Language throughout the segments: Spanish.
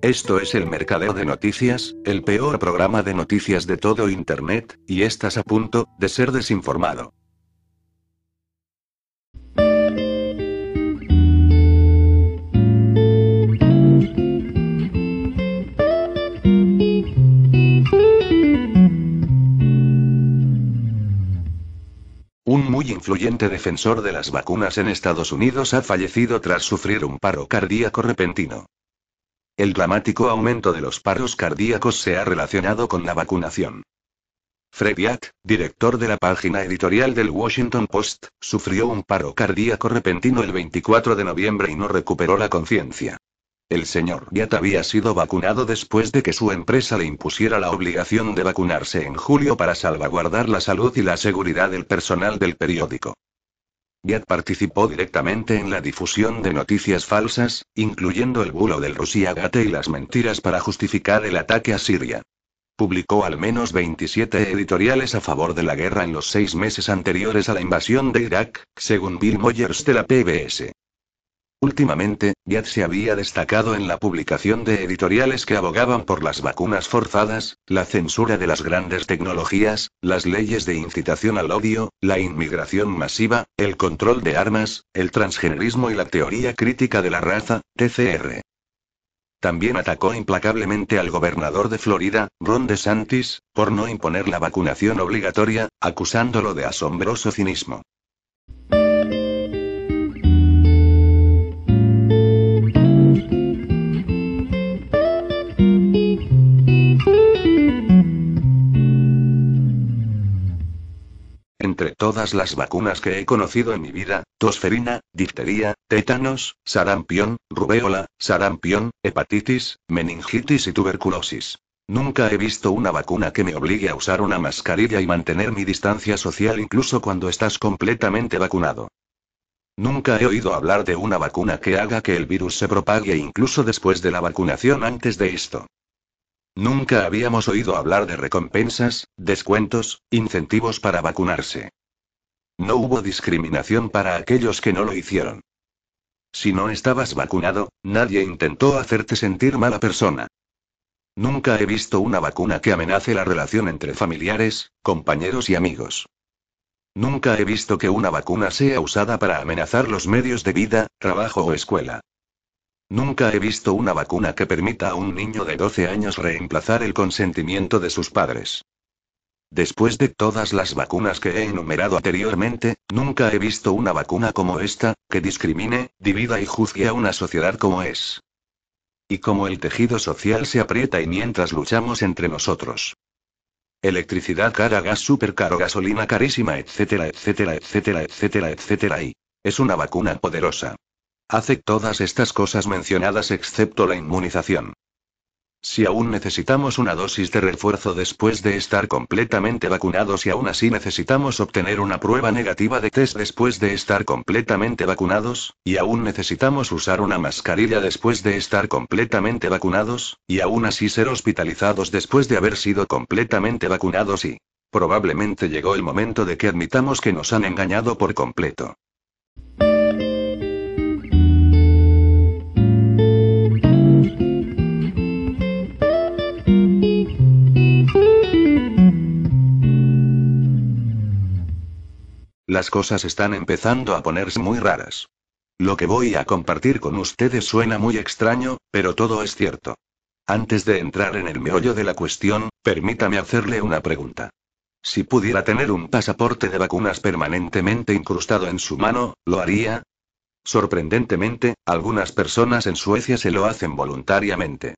Esto es el Mercadeo de Noticias, el peor programa de noticias de todo Internet, y estás a punto de ser desinformado. Un muy influyente defensor de las vacunas en Estados Unidos ha fallecido tras sufrir un paro cardíaco repentino. El dramático aumento de los paros cardíacos se ha relacionado con la vacunación. Fred Yatt, director de la página editorial del Washington Post, sufrió un paro cardíaco repentino el 24 de noviembre y no recuperó la conciencia. El señor Yatt había sido vacunado después de que su empresa le impusiera la obligación de vacunarse en julio para salvaguardar la salud y la seguridad del personal del periódico. Yatt participó directamente en la difusión de noticias falsas, incluyendo el bulo del Rusiagate y las mentiras para justificar el ataque a Siria. Publicó al menos 27 editoriales a favor de la guerra en los seis meses anteriores a la invasión de Irak, según Bill Moyers de la PBS. Últimamente, Yad se había destacado en la publicación de editoriales que abogaban por las vacunas forzadas, la censura de las grandes tecnologías, las leyes de incitación al odio, la inmigración masiva, el control de armas, el transgenerismo y la teoría crítica de la raza, TCR. También atacó implacablemente al gobernador de Florida, Ron DeSantis, por no imponer la vacunación obligatoria, acusándolo de asombroso cinismo. Entre todas las vacunas que he conocido en mi vida, tosferina, difteria, tétanos, sarampión, rubéola, sarampión, hepatitis, meningitis y tuberculosis. Nunca he visto una vacuna que me obligue a usar una mascarilla y mantener mi distancia social incluso cuando estás completamente vacunado. Nunca he oído hablar de una vacuna que haga que el virus se propague incluso después de la vacunación antes de esto. Nunca habíamos oído hablar de recompensas, descuentos, incentivos para vacunarse. No hubo discriminación para aquellos que no lo hicieron. Si no estabas vacunado, nadie intentó hacerte sentir mala persona. Nunca he visto una vacuna que amenace la relación entre familiares, compañeros y amigos. Nunca he visto que una vacuna sea usada para amenazar los medios de vida, trabajo o escuela. Nunca he visto una vacuna que permita a un niño de 12 años reemplazar el consentimiento de sus padres. Después de todas las vacunas que he enumerado anteriormente, nunca he visto una vacuna como esta, que discrimine, divida y juzgue a una sociedad como es. Y como el tejido social se aprieta y mientras luchamos entre nosotros. Electricidad cara, gas super caro, gasolina carísima, etcétera, etcétera, etcétera, etcétera, etcétera y... Es una vacuna poderosa. Hace todas estas cosas mencionadas excepto la inmunización. Si aún necesitamos una dosis de refuerzo después de estar completamente vacunados y aún así necesitamos obtener una prueba negativa de test después de estar completamente vacunados, y aún necesitamos usar una mascarilla después de estar completamente vacunados, y aún así ser hospitalizados después de haber sido completamente vacunados y... Probablemente llegó el momento de que admitamos que nos han engañado por completo. Las cosas están empezando a ponerse muy raras. Lo que voy a compartir con ustedes suena muy extraño, pero todo es cierto. Antes de entrar en el meollo de la cuestión, permítame hacerle una pregunta. Si pudiera tener un pasaporte de vacunas permanentemente incrustado en su mano, ¿lo haría? Sorprendentemente, algunas personas en Suecia se lo hacen voluntariamente.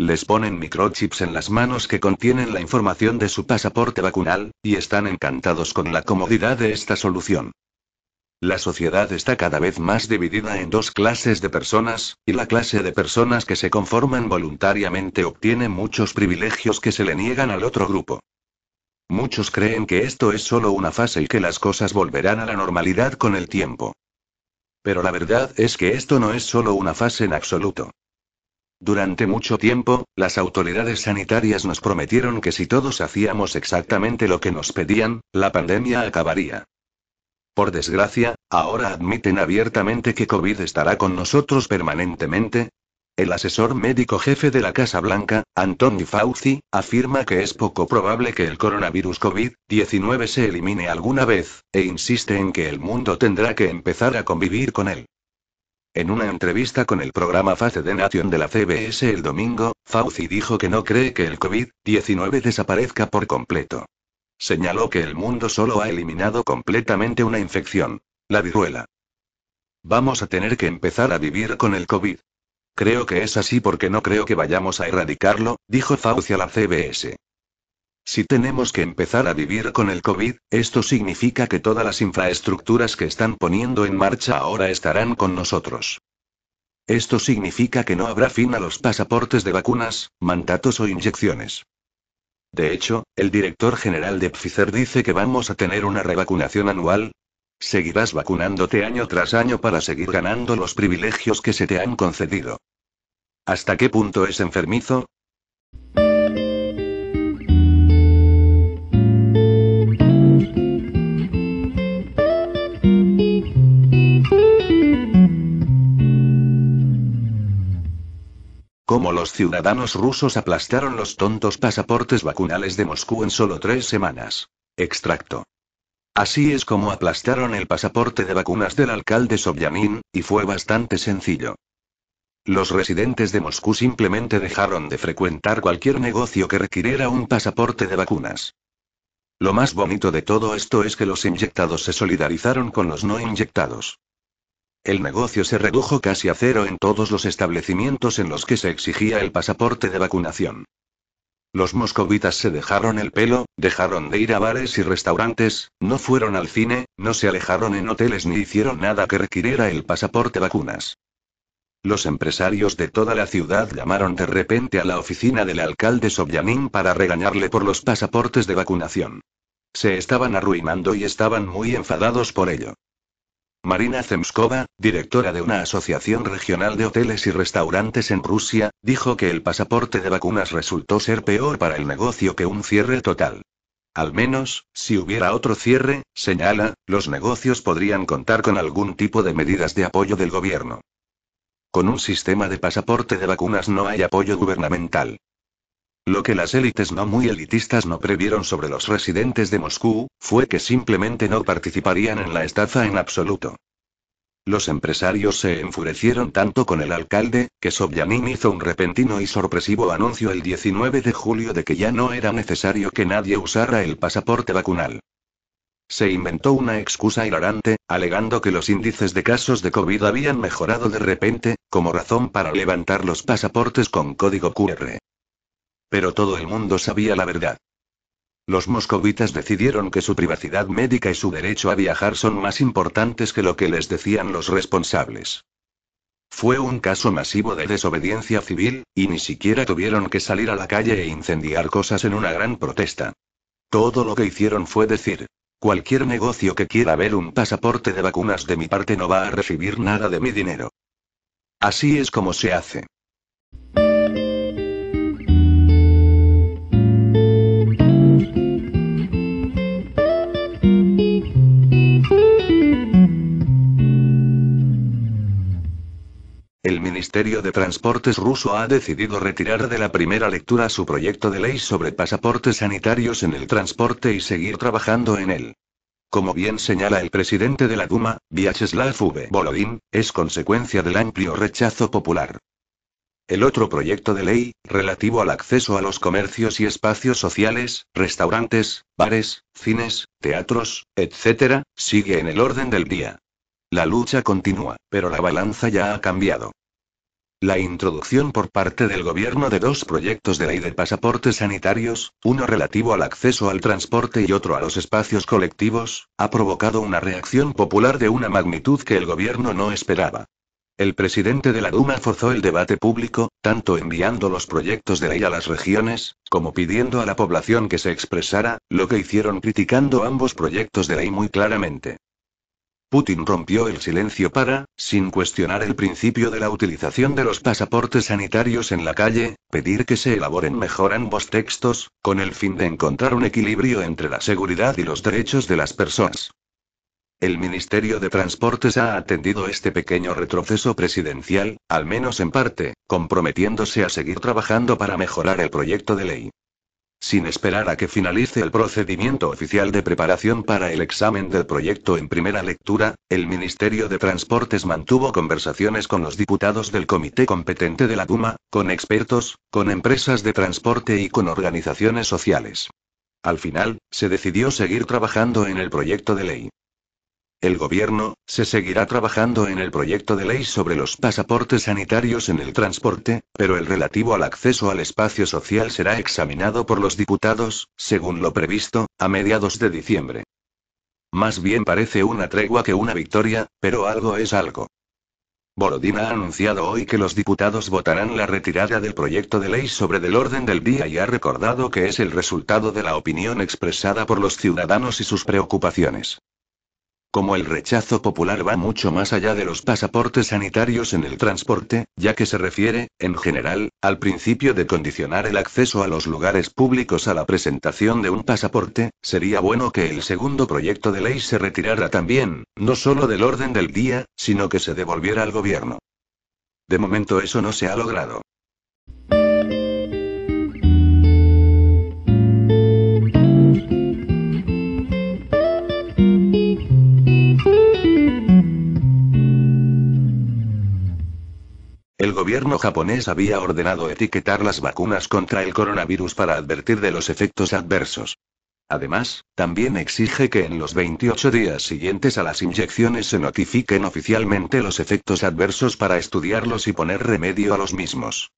Les ponen microchips en las manos que contienen la información de su pasaporte vacunal, y están encantados con la comodidad de esta solución. La sociedad está cada vez más dividida en dos clases de personas, y la clase de personas que se conforman voluntariamente obtiene muchos privilegios que se le niegan al otro grupo. Muchos creen que esto es solo una fase y que las cosas volverán a la normalidad con el tiempo. Pero la verdad es que esto no es solo una fase en absoluto. Durante mucho tiempo, las autoridades sanitarias nos prometieron que si todos hacíamos exactamente lo que nos pedían, la pandemia acabaría. Por desgracia, ahora admiten abiertamente que COVID estará con nosotros permanentemente. El asesor médico jefe de la Casa Blanca, Anthony Fauci, afirma que es poco probable que el coronavirus COVID-19 se elimine alguna vez, e insiste en que el mundo tendrá que empezar a convivir con él. En una entrevista con el programa Face de Nation de la CBS el domingo, Fauci dijo que no cree que el COVID-19 desaparezca por completo. Señaló que el mundo solo ha eliminado completamente una infección, la viruela. Vamos a tener que empezar a vivir con el COVID. Creo que es así porque no creo que vayamos a erradicarlo, dijo Fauci a la CBS. Si tenemos que empezar a vivir con el COVID, esto significa que todas las infraestructuras que están poniendo en marcha ahora estarán con nosotros. Esto significa que no habrá fin a los pasaportes de vacunas, mandatos o inyecciones. De hecho, el director general de Pfizer dice que vamos a tener una revacunación anual. Seguirás vacunándote año tras año para seguir ganando los privilegios que se te han concedido. ¿Hasta qué punto es enfermizo? Cómo los ciudadanos rusos aplastaron los tontos pasaportes vacunales de Moscú en solo tres semanas. Extracto. Así es como aplastaron el pasaporte de vacunas del alcalde Sobyanin, y fue bastante sencillo. Los residentes de Moscú simplemente dejaron de frecuentar cualquier negocio que requiriera un pasaporte de vacunas. Lo más bonito de todo esto es que los inyectados se solidarizaron con los no inyectados. El negocio se redujo casi a cero en todos los establecimientos en los que se exigía el pasaporte de vacunación. Los moscovitas se dejaron el pelo, dejaron de ir a bares y restaurantes, no fueron al cine, no se alejaron en hoteles ni hicieron nada que requiriera el pasaporte vacunas. Los empresarios de toda la ciudad llamaron de repente a la oficina del alcalde Sobyanin para regañarle por los pasaportes de vacunación. Se estaban arruinando y estaban muy enfadados por ello. Marina Zemskova, directora de una asociación regional de hoteles y restaurantes en Rusia, dijo que el pasaporte de vacunas resultó ser peor para el negocio que un cierre total. Al menos, si hubiera otro cierre, señala, los negocios podrían contar con algún tipo de medidas de apoyo del gobierno. Con un sistema de pasaporte de vacunas no hay apoyo gubernamental. Lo que las élites no muy elitistas no previeron sobre los residentes de Moscú, fue que simplemente no participarían en la estafa en absoluto. Los empresarios se enfurecieron tanto con el alcalde, que Sobyanin hizo un repentino y sorpresivo anuncio el 19 de julio de que ya no era necesario que nadie usara el pasaporte vacunal. Se inventó una excusa hilarante, alegando que los índices de casos de COVID habían mejorado de repente, como razón para levantar los pasaportes con código QR. Pero todo el mundo sabía la verdad. Los moscovitas decidieron que su privacidad médica y su derecho a viajar son más importantes que lo que les decían los responsables. Fue un caso masivo de desobediencia civil, y ni siquiera tuvieron que salir a la calle e incendiar cosas en una gran protesta. Todo lo que hicieron fue decir, cualquier negocio que quiera ver un pasaporte de vacunas de mi parte no va a recibir nada de mi dinero. Así es como se hace. El Ministerio de Transportes ruso ha decidido retirar de la primera lectura su proyecto de ley sobre pasaportes sanitarios en el transporte y seguir trabajando en él. Como bien señala el presidente de la Duma, Vyacheslav V. Volodin, es consecuencia del amplio rechazo popular. El otro proyecto de ley, relativo al acceso a los comercios y espacios sociales, restaurantes, bares, cines, teatros, etc., sigue en el orden del día. La lucha continúa, pero la balanza ya ha cambiado. La introducción por parte del gobierno de dos proyectos de ley de pasaportes sanitarios, uno relativo al acceso al transporte y otro a los espacios colectivos, ha provocado una reacción popular de una magnitud que el gobierno no esperaba. El presidente de la Duma forzó el debate público, tanto enviando los proyectos de ley a las regiones, como pidiendo a la población que se expresara, lo que hicieron criticando ambos proyectos de ley muy claramente. Putin rompió el silencio para, sin cuestionar el principio de la utilización de los pasaportes sanitarios en la calle, pedir que se elaboren mejor ambos textos, con el fin de encontrar un equilibrio entre la seguridad y los derechos de las personas. El Ministerio de Transportes ha atendido este pequeño retroceso presidencial, al menos en parte, comprometiéndose a seguir trabajando para mejorar el proyecto de ley. Sin esperar a que finalice el procedimiento oficial de preparación para el examen del proyecto en primera lectura, el Ministerio de Transportes mantuvo conversaciones con los diputados del comité competente de la Duma, con expertos, con empresas de transporte y con organizaciones sociales. Al final, se decidió seguir trabajando en el proyecto de ley. El gobierno, se seguirá trabajando en el proyecto de ley sobre los pasaportes sanitarios en el transporte, pero el relativo al acceso al espacio social será examinado por los diputados, según lo previsto, a mediados de diciembre. Más bien parece una tregua que una victoria, pero algo es algo. Borodín ha anunciado hoy que los diputados votarán la retirada del proyecto de ley sobre del orden del día y ha recordado que es el resultado de la opinión expresada por los ciudadanos y sus preocupaciones. Como el rechazo popular va mucho más allá de los pasaportes sanitarios en el transporte, ya que se refiere, en general, al principio de condicionar el acceso a los lugares públicos a la presentación de un pasaporte, sería bueno que el segundo proyecto de ley se retirara también, no solo del orden del día, sino que se devolviera al gobierno. De momento eso no se ha logrado. El gobierno japonés había ordenado etiquetar las vacunas contra el coronavirus para advertir de los efectos adversos. Además, también exige que en los 28 días siguientes a las inyecciones se notifiquen oficialmente los efectos adversos para estudiarlos y poner remedio a los mismos.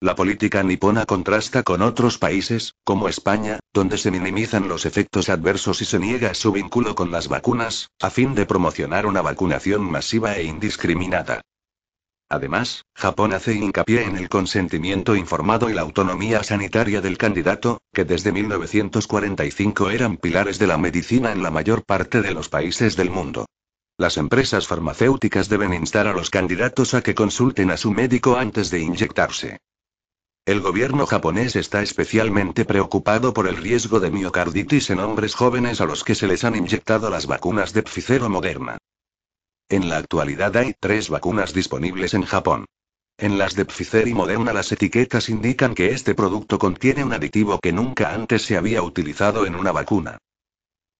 La política nipona contrasta con otros países, como España, donde se minimizan los efectos adversos y se niega su vínculo con las vacunas, a fin de promocionar una vacunación masiva e indiscriminada. Además, Japón hace hincapié en el consentimiento informado y la autonomía sanitaria del candidato, que desde 1945 eran pilares de la medicina en la mayor parte de los países del mundo. Las empresas farmacéuticas deben instar a los candidatos a que consulten a su médico antes de inyectarse. El gobierno japonés está especialmente preocupado por el riesgo de miocarditis en hombres jóvenes a los que se les han inyectado las vacunas de Pfizer o Moderna. En la actualidad hay tres vacunas disponibles en Japón. En las de Pfizer y Moderna las etiquetas indican que este producto contiene un aditivo que nunca antes se había utilizado en una vacuna.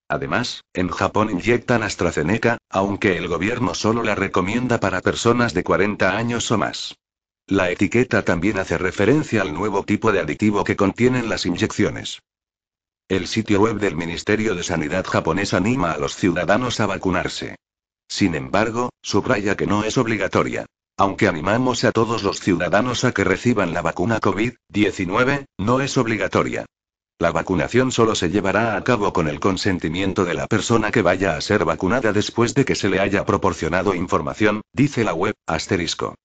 Además, en Japón inyectan AstraZeneca, aunque el gobierno solo la recomienda para personas de 40 años o más. La etiqueta también hace referencia al nuevo tipo de aditivo que contienen las inyecciones. El sitio web del Ministerio de Sanidad japonés anima a los ciudadanos a vacunarse. Sin embargo, subraya que no es obligatoria. Aunque animamos a todos los ciudadanos a que reciban la vacuna COVID-19, no es obligatoria. La vacunación solo se llevará a cabo con el consentimiento de la persona que vaya a ser vacunada después de que se le haya proporcionado información, dice la web, asterisco.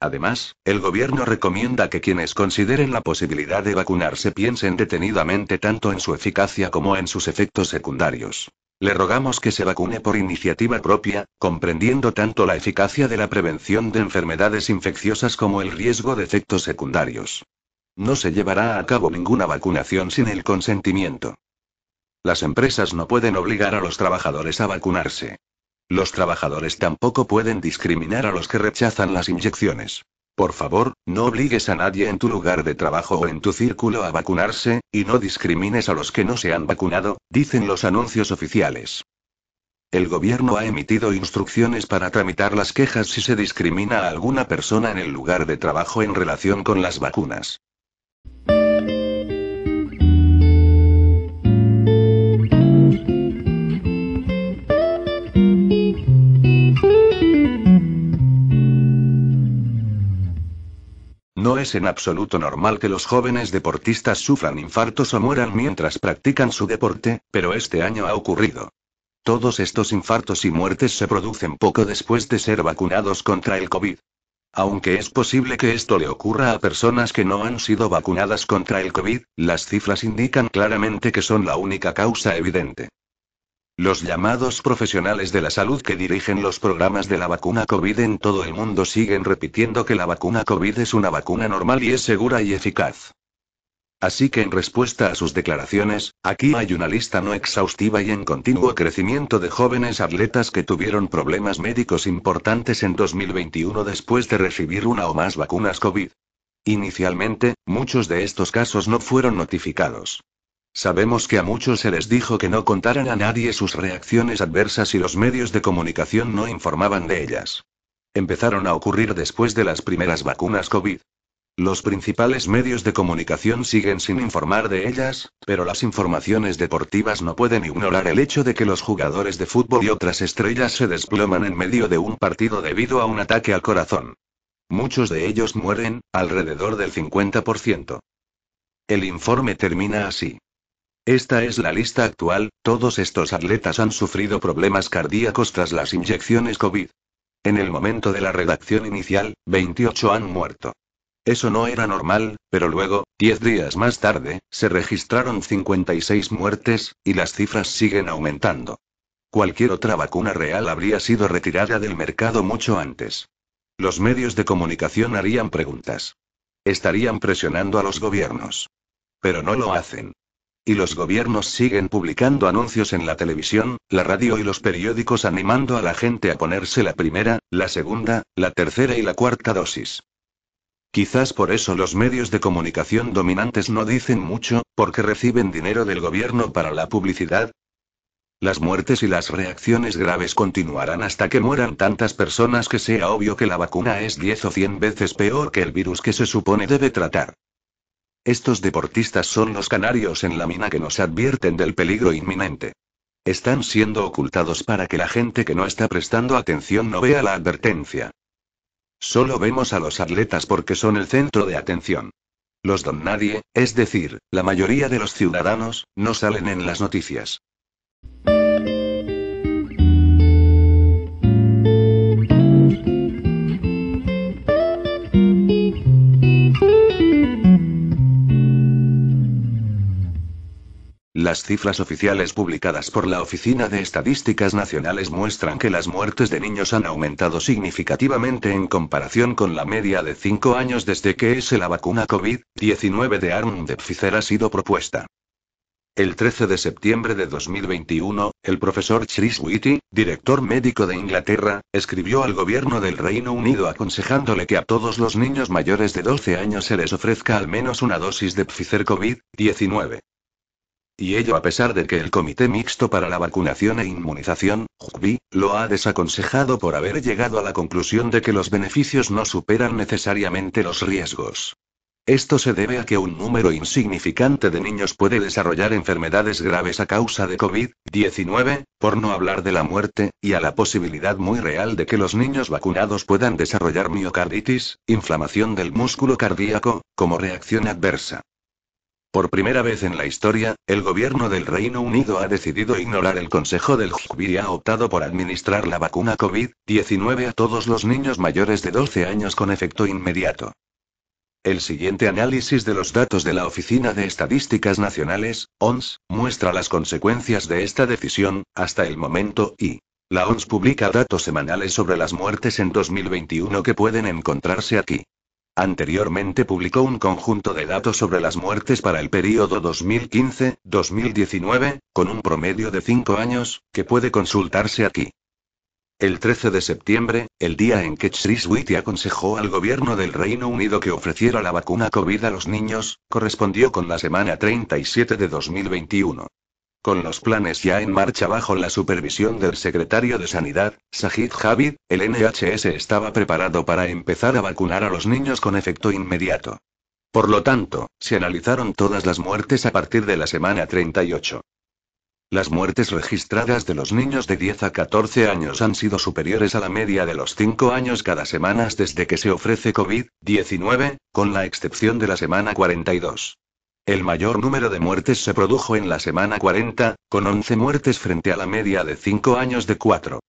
Además, el gobierno recomienda que quienes consideren la posibilidad de vacunarse piensen detenidamente tanto en su eficacia como en sus efectos secundarios. Le rogamos que se vacune por iniciativa propia, comprendiendo tanto la eficacia de la prevención de enfermedades infecciosas como el riesgo de efectos secundarios. No se llevará a cabo ninguna vacunación sin el consentimiento. Las empresas no pueden obligar a los trabajadores a vacunarse. Los trabajadores tampoco pueden discriminar a los que rechazan las inyecciones. Por favor, no obligues a nadie en tu lugar de trabajo o en tu círculo a vacunarse, y no discrimines a los que no se han vacunado, dicen los anuncios oficiales. El gobierno ha emitido instrucciones para tramitar las quejas si se discrimina a alguna persona en el lugar de trabajo en relación con las vacunas. No es en absoluto normal que los jóvenes deportistas sufran infartos o mueran mientras practican su deporte, pero este año ha ocurrido. Todos estos infartos y muertes se producen poco después de ser vacunados contra el COVID. Aunque es posible que esto le ocurra a personas que no han sido vacunadas contra el COVID, las cifras indican claramente que son la única causa evidente. Los llamados profesionales de la salud que dirigen los programas de la vacuna COVID en todo el mundo siguen repitiendo que la vacuna COVID es una vacuna normal y es segura y eficaz. Así que en respuesta a sus declaraciones, aquí hay una lista no exhaustiva y en continuo crecimiento de jóvenes atletas que tuvieron problemas médicos importantes en 2021 después de recibir una o más vacunas COVID. Inicialmente, muchos de estos casos no fueron notificados. Sabemos que a muchos se les dijo que no contaran a nadie sus reacciones adversas y los medios de comunicación no informaban de ellas. Empezaron a ocurrir después de las primeras vacunas COVID. Los principales medios de comunicación siguen sin informar de ellas, pero las informaciones deportivas no pueden ignorar el hecho de que los jugadores de fútbol y otras estrellas se desploman en medio de un partido debido a un ataque al corazón. Muchos de ellos mueren, alrededor del 50%. El informe termina así. Esta es la lista actual, todos estos atletas han sufrido problemas cardíacos tras las inyecciones COVID. En el momento de la redacción inicial, 28 han muerto. Eso no era normal, pero luego, 10 días más tarde, se registraron 56 muertes, y las cifras siguen aumentando. Cualquier otra vacuna real habría sido retirada del mercado mucho antes. Los medios de comunicación harían preguntas. Estarían presionando a los gobiernos. Pero no lo hacen. Y los gobiernos siguen publicando anuncios en la televisión, la radio y los periódicos animando a la gente a ponerse la primera, la segunda, la tercera y la cuarta dosis. Quizás por eso los medios de comunicación dominantes no dicen mucho, porque reciben dinero del gobierno para la publicidad. Las muertes y las reacciones graves continuarán hasta que mueran tantas personas que sea obvio que la vacuna es 10 o 100 veces peor que el virus que se supone debe tratar. Estos deportistas son los canarios en la mina que nos advierten del peligro inminente. Están siendo ocultados para que la gente que no está prestando atención no vea la advertencia. Solo vemos a los atletas porque son el centro de atención. Los don nadie, es decir, la mayoría de los ciudadanos, no salen en las noticias. Las cifras oficiales publicadas por la Oficina de Estadísticas Nacionales muestran que las muertes de niños han aumentado significativamente en comparación con la media de 5 años desde que es la vacuna COVID-19 de Arm de Pfizer ha sido propuesta. El 13 de septiembre de 2021, el profesor Chris Whitty, director médico de Inglaterra, escribió al gobierno del Reino Unido aconsejándole que a todos los niños mayores de 12 años se les ofrezca al menos una dosis de Pfizer COVID-19. Y ello a pesar de que el Comité Mixto para la Vacunación e Inmunización, JUVI, lo ha desaconsejado por haber llegado a la conclusión de que los beneficios no superan necesariamente los riesgos. Esto se debe a que un número insignificante de niños puede desarrollar enfermedades graves a causa de COVID-19, por no hablar de la muerte, y a la posibilidad muy real de que los niños vacunados puedan desarrollar miocarditis, inflamación del músculo cardíaco, como reacción adversa. Por primera vez en la historia, el gobierno del Reino Unido ha decidido ignorar el consejo del JUVI y ha optado por administrar la vacuna COVID-19 a todos los niños mayores de 12 años con efecto inmediato. El siguiente análisis de los datos de la Oficina de Estadísticas Nacionales, ONS, muestra las consecuencias de esta decisión, hasta el momento, y la ONS publica datos semanales sobre las muertes en 2021 que pueden encontrarse aquí. Anteriormente publicó un conjunto de datos sobre las muertes para el período 2015-2019, con un promedio de 5 años, que puede consultarse aquí. El 13 de septiembre, el día en que Whitty aconsejó al gobierno del Reino Unido que ofreciera la vacuna COVID a los niños, correspondió con la semana 37 de 2021. Con los planes ya en marcha bajo la supervisión del secretario de Sanidad, Sajid Javid, el NHS estaba preparado para empezar a vacunar a los niños con efecto inmediato. Por lo tanto, se analizaron todas las muertes a partir de la semana 38. Las muertes registradas de los niños de 10 a 14 años han sido superiores a la media de los 5 años cada semana desde que se ofrece COVID-19, con la excepción de la semana 42. El mayor número de muertes se produjo en la semana 40, con 11 muertes frente a la media de 5 años de 4.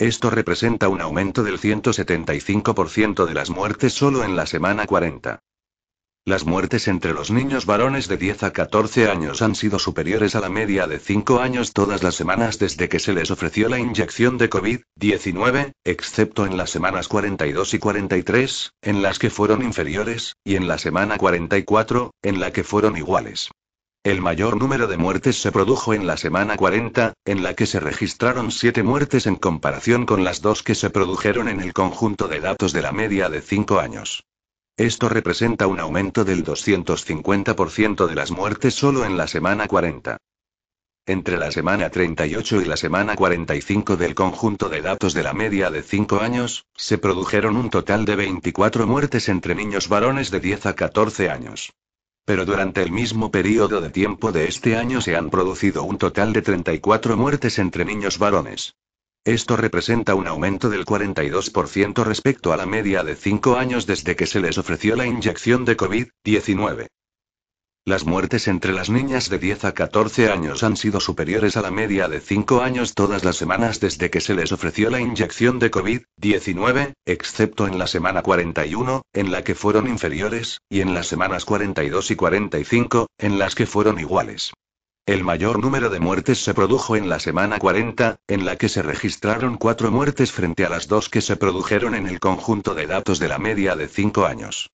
Esto representa un aumento del 175% de las muertes solo en la semana 40. Las muertes entre los niños varones de 10 a 14 años han sido superiores a la media de 5 años todas las semanas desde que se les ofreció la inyección de COVID-19, excepto en las semanas 42 y 43, en las que fueron inferiores, y en la semana 44, en la que fueron iguales. El mayor número de muertes se produjo en la semana 40, en la que se registraron 7 muertes en comparación con las dos que se produjeron en el conjunto de datos de la media de 5 años. Esto representa un aumento del 250% de las muertes solo en la semana 40. Entre la semana 38 y la semana 45 del conjunto de datos de la media de 5 años, se produjeron un total de 24 muertes entre niños varones de 10 a 14 años. Pero durante el mismo periodo de tiempo de este año se han producido un total de 34 muertes entre niños varones. Esto representa un aumento del 42% respecto a la media de 5 años desde que se les ofreció la inyección de COVID-19. Las muertes entre las niñas de 10 a 14 años han sido superiores a la media de 5 años todas las semanas desde que se les ofreció la inyección de COVID-19, excepto en la semana 41, en la que fueron inferiores, y en las semanas 42 y 45, en las que fueron iguales. El mayor número de muertes se produjo en la semana 40, en la que se registraron cuatro muertes frente a las dos que se produjeron en el conjunto de datos de la media de cinco años.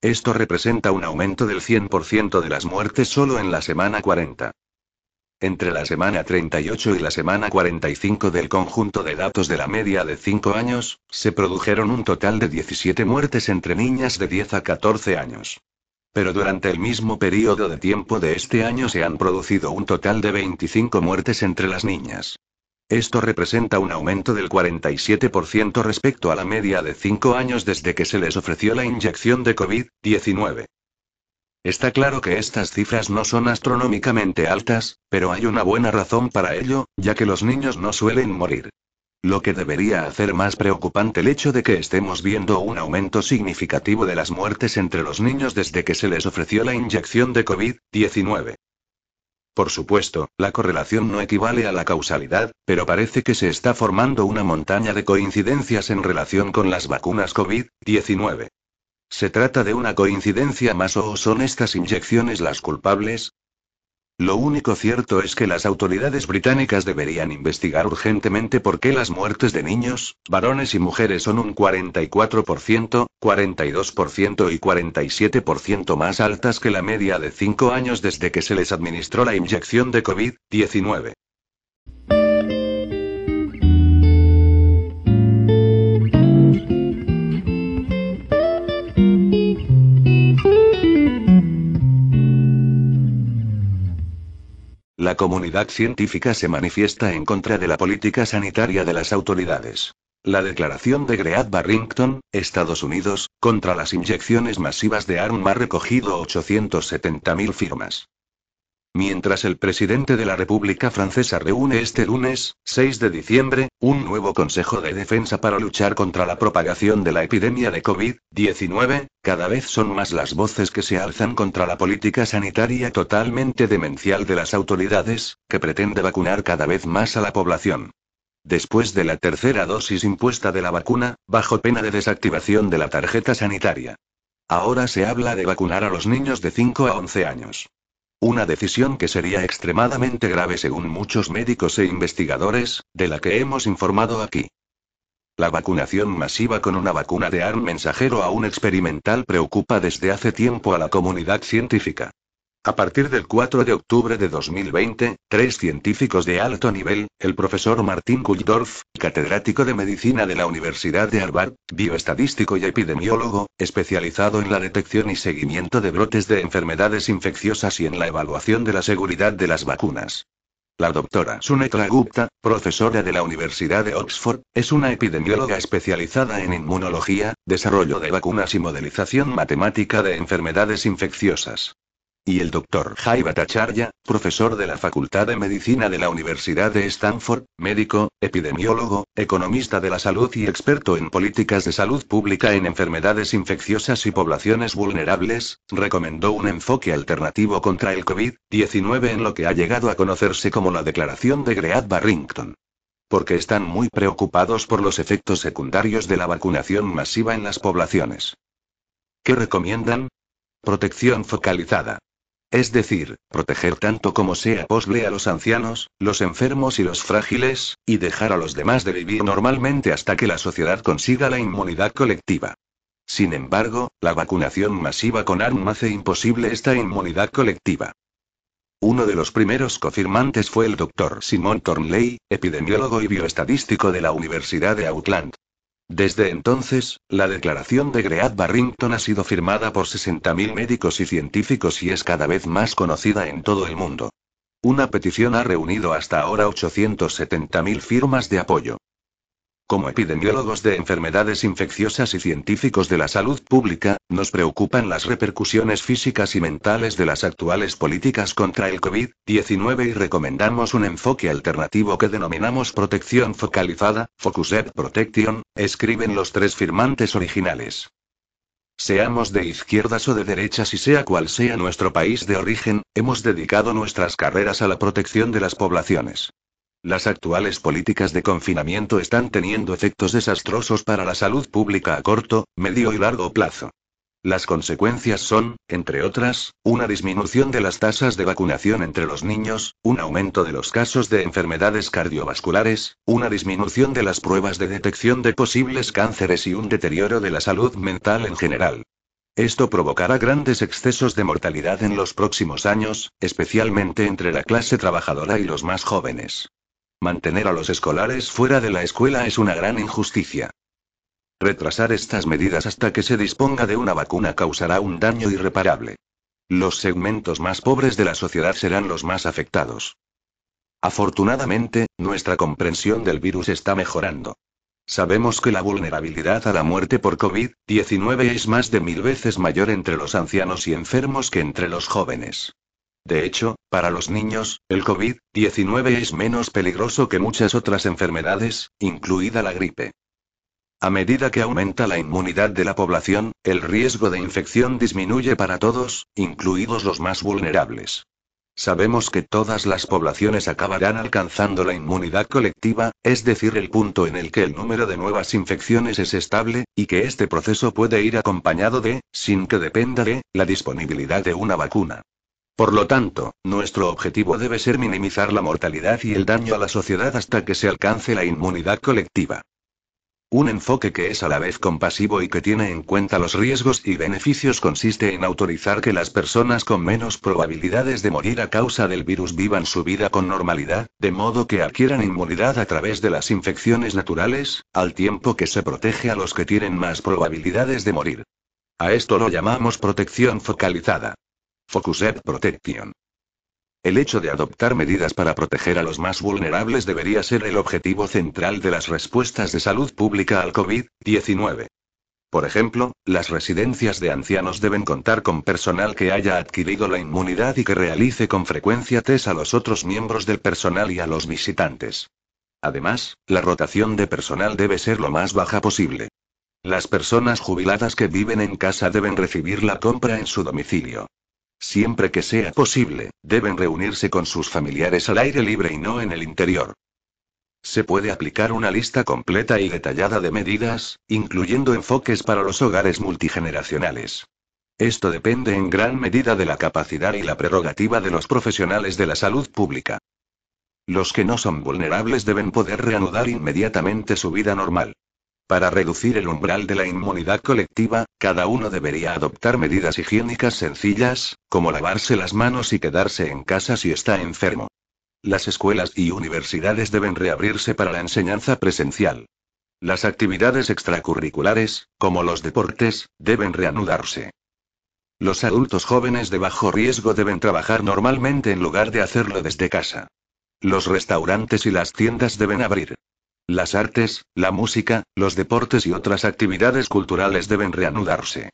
Esto representa un aumento del 100% de las muertes solo en la semana 40. Entre la semana 38 y la semana 45 del conjunto de datos de la media de 5 años, se produjeron un total de 17 muertes entre niñas de 10 a 14 años. Pero durante el mismo periodo de tiempo de este año se han producido un total de 25 muertes entre las niñas. Esto representa un aumento del 47% respecto a la media de 5 años desde que se les ofreció la inyección de COVID-19. Está claro que estas cifras no son astronómicamente altas, pero hay una buena razón para ello, ya que los niños no suelen morir. Lo que debería hacer más preocupante el hecho de que estemos viendo un aumento significativo de las muertes entre los niños desde que se les ofreció la inyección de COVID-19. Por supuesto, la correlación no equivale a la causalidad, pero parece que se está formando una montaña de coincidencias en relación con las vacunas COVID-19. ¿Se trata de una coincidencia más o son estas inyecciones las culpables? Lo único cierto es que las autoridades británicas deberían investigar urgentemente por qué las muertes de niños, varones y mujeres son un 44%, 42% y 47% más altas que la media de 5 años desde que se les administró la inyección de COVID-19. La comunidad científica se manifiesta en contra de la política sanitaria de las autoridades. La declaración de Great Barrington, Estados Unidos, contra las inyecciones masivas de ARM ha recogido 870.000 firmas. Mientras el presidente de la República Francesa reúne este lunes, 6 de diciembre, un nuevo Consejo de Defensa para luchar contra la propagación de la epidemia de COVID-19, cada vez son más las voces que se alzan contra la política sanitaria totalmente demencial de las autoridades, que pretende vacunar cada vez más a la población. Después de la tercera dosis impuesta de la vacuna, bajo pena de desactivación de la tarjeta sanitaria. Ahora se habla de vacunar a los niños de 5 a 11 años. Una decisión que sería extremadamente grave según muchos médicos e investigadores, de la que hemos informado aquí. La vacunación masiva con una vacuna de ARN mensajero aún experimental preocupa desde hace tiempo a la comunidad científica. A partir del 4 de octubre de 2020, tres científicos de alto nivel, el profesor Martin Kulldorff, catedrático de medicina de la Universidad de Harvard, bioestadístico y epidemiólogo, especializado en la detección y seguimiento de brotes de enfermedades infecciosas y en la evaluación de la seguridad de las vacunas. La doctora Sunetra Gupta, profesora de la Universidad de Oxford, es una epidemióloga especializada en inmunología, desarrollo de vacunas y modelización matemática de enfermedades infecciosas. Y el Dr. Jai Bhattacharya, profesor de la Facultad de Medicina de la Universidad de Stanford, médico, epidemiólogo, economista de la salud y experto en políticas de salud pública en enfermedades infecciosas y poblaciones vulnerables, recomendó un enfoque alternativo contra el COVID-19 en lo que ha llegado a conocerse como la Declaración de Great Barrington. Porque están muy preocupados por los efectos secundarios de la vacunación masiva en las poblaciones. ¿Qué recomiendan? Protección focalizada. Es decir, proteger tanto como sea posible a los ancianos, los enfermos y los frágiles, y dejar a los demás de vivir normalmente hasta que la sociedad consiga la inmunidad colectiva. Sin embargo, la vacunación masiva con ARM hace imposible esta inmunidad colectiva. Uno de los primeros confirmantes fue el doctor Simon Thornley, epidemiólogo y bioestadístico de la Universidad de Auckland. Desde entonces, la declaración de Great Barrington ha sido firmada por 60.000 médicos y científicos y es cada vez más conocida en todo el mundo. Una petición ha reunido hasta ahora 870.000 firmas de apoyo. Como epidemiólogos de enfermedades infecciosas y científicos de la salud pública, nos preocupan las repercusiones físicas y mentales de las actuales políticas contra el COVID-19 y recomendamos un enfoque alternativo que denominamos protección focalizada, Focused Protection, escriben los tres firmantes originales. Seamos de izquierdas o de derechas y sea cual sea nuestro país de origen, hemos dedicado nuestras carreras a la protección de las poblaciones. Las actuales políticas de confinamiento están teniendo efectos desastrosos para la salud pública a corto, medio y largo plazo. Las consecuencias son, entre otras, una disminución de las tasas de vacunación entre los niños, un aumento de los casos de enfermedades cardiovasculares, una disminución de las pruebas de detección de posibles cánceres y un deterioro de la salud mental en general. Esto provocará grandes excesos de mortalidad en los próximos años, especialmente entre la clase trabajadora y los más jóvenes. Mantener a los escolares fuera de la escuela es una gran injusticia. Retrasar estas medidas hasta que se disponga de una vacuna causará un daño irreparable. Los segmentos más pobres de la sociedad serán los más afectados. Afortunadamente, nuestra comprensión del virus está mejorando. Sabemos que la vulnerabilidad a la muerte por COVID-19 es más de mil veces mayor entre los ancianos y enfermos que entre los jóvenes. De hecho, para los niños, el COVID-19 es menos peligroso que muchas otras enfermedades, incluida la gripe. A medida que aumenta la inmunidad de la población, el riesgo de infección disminuye para todos, incluidos los más vulnerables. Sabemos que todas las poblaciones acabarán alcanzando la inmunidad colectiva, es decir, el punto en el que el número de nuevas infecciones es estable, y que este proceso puede ir acompañado de, sin que dependa de, la disponibilidad de una vacuna. Por lo tanto, nuestro objetivo debe ser minimizar la mortalidad y el daño a la sociedad hasta que se alcance la inmunidad colectiva. Un enfoque que es a la vez compasivo y que tiene en cuenta los riesgos y beneficios consiste en autorizar que las personas con menos probabilidades de morir a causa del virus vivan su vida con normalidad, de modo que adquieran inmunidad a través de las infecciones naturales, al tiempo que se protege a los que tienen más probabilidades de morir. A esto lo llamamos protección focalizada. Focused Protection. El hecho de adoptar medidas para proteger a los más vulnerables debería ser el objetivo central de las respuestas de salud pública al COVID-19. Por ejemplo, las residencias de ancianos deben contar con personal que haya adquirido la inmunidad y que realice con frecuencia test a los otros miembros del personal y a los visitantes. Además, la rotación de personal debe ser lo más baja posible. Las personas jubiladas que viven en casa deben recibir la compra en su domicilio. Siempre que sea posible, deben reunirse con sus familiares al aire libre y no en el interior. Se puede aplicar una lista completa y detallada de medidas, incluyendo enfoques para los hogares multigeneracionales. Esto depende en gran medida de la capacidad y la prerrogativa de los profesionales de la salud pública. Los que no son vulnerables deben poder reanudar inmediatamente su vida normal. Para reducir el umbral de la inmunidad colectiva, cada uno debería adoptar medidas higiénicas sencillas, como lavarse las manos y quedarse en casa si está enfermo. Las escuelas y universidades deben reabrirse para la enseñanza presencial. Las actividades extracurriculares, como los deportes, deben reanudarse. Los adultos jóvenes de bajo riesgo deben trabajar normalmente en lugar de hacerlo desde casa. Los restaurantes y las tiendas deben abrir. Las artes, la música, los deportes y otras actividades culturales deben reanudarse.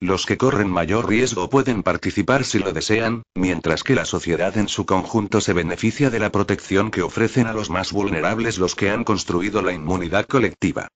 Los que corren mayor riesgo pueden participar si lo desean, mientras que la sociedad en su conjunto se beneficia de la protección que ofrecen a los más vulnerables los que han construido la inmunidad colectiva.